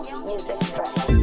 Music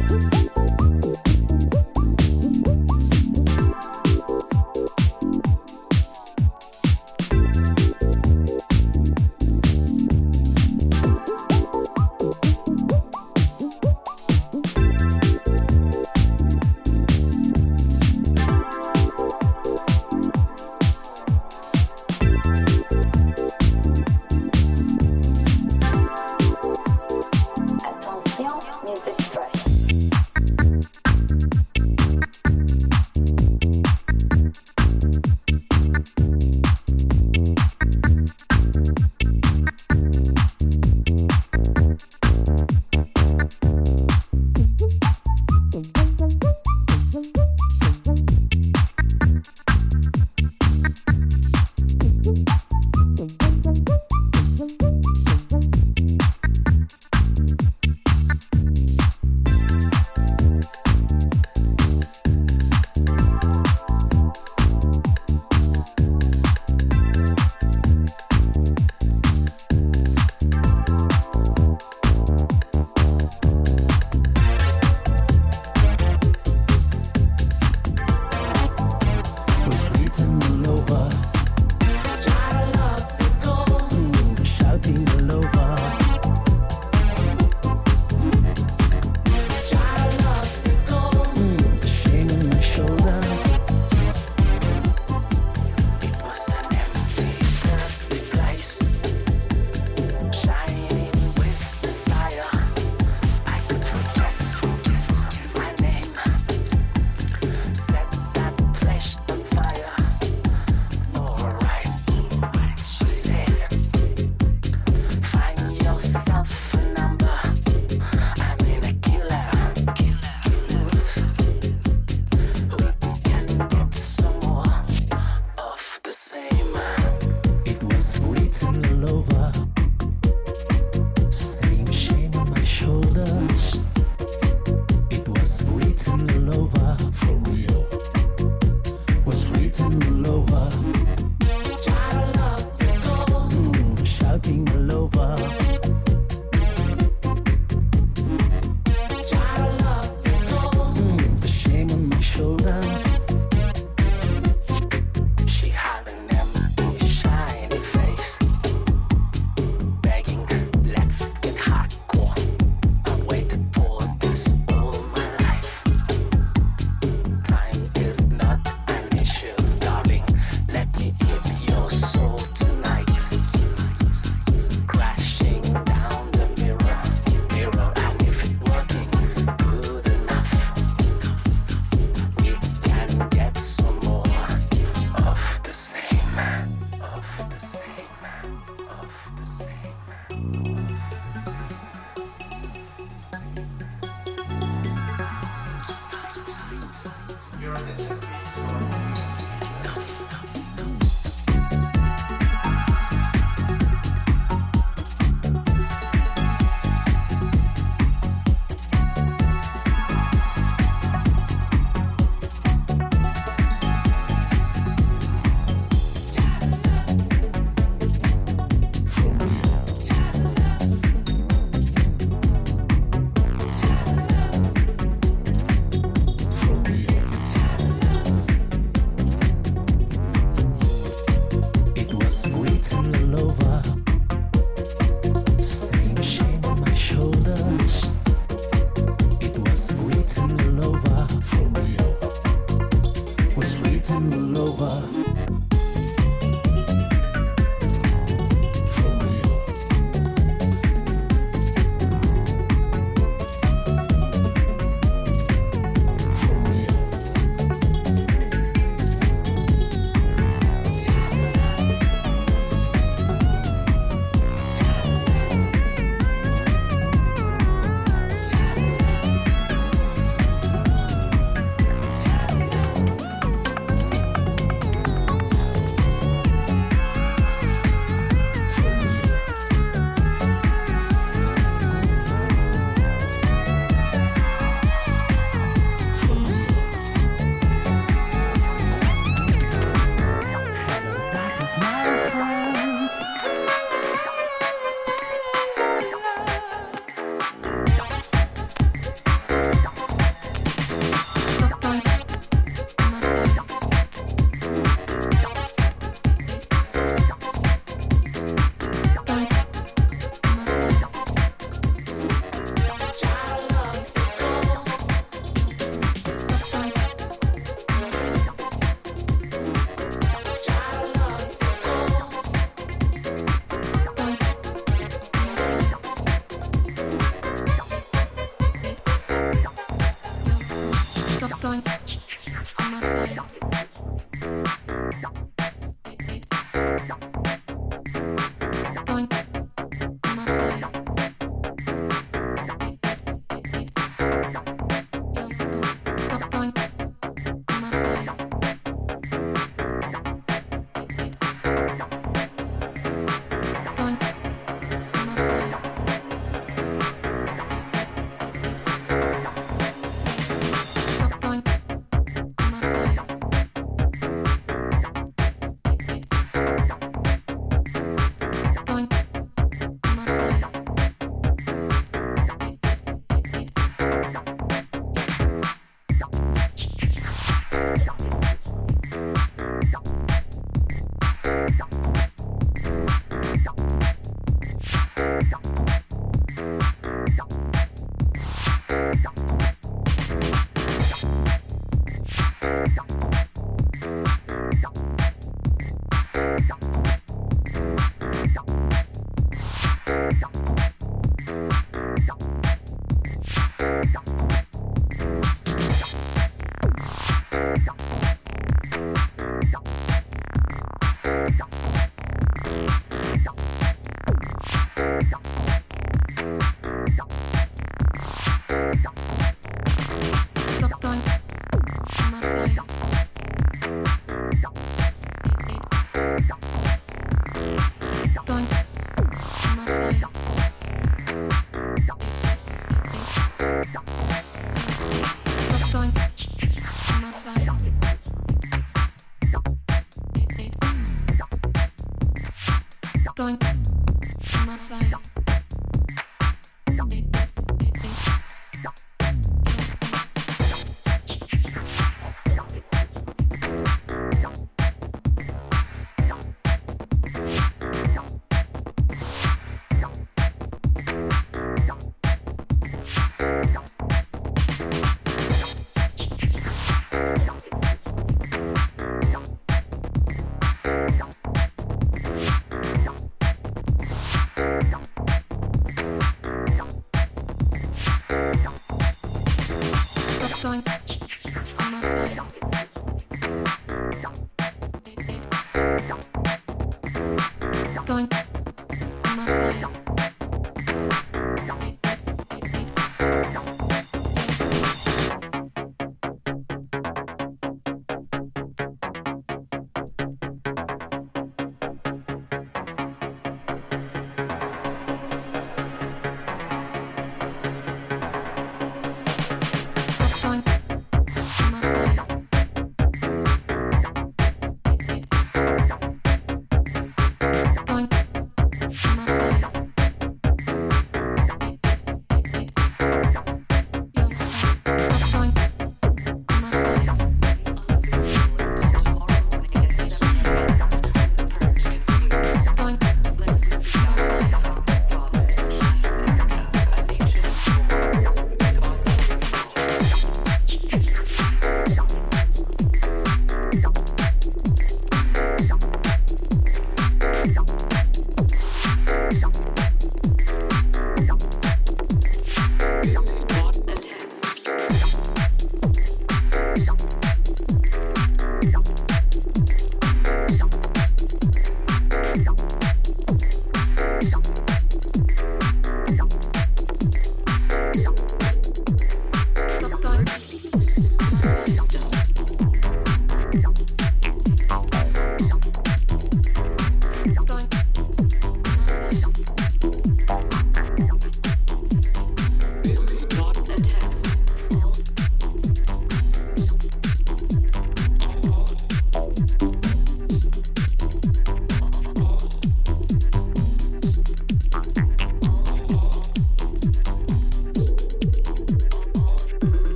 Yeah.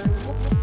Thank you.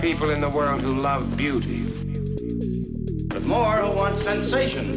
People in the world who love beauty, but more who want sensation,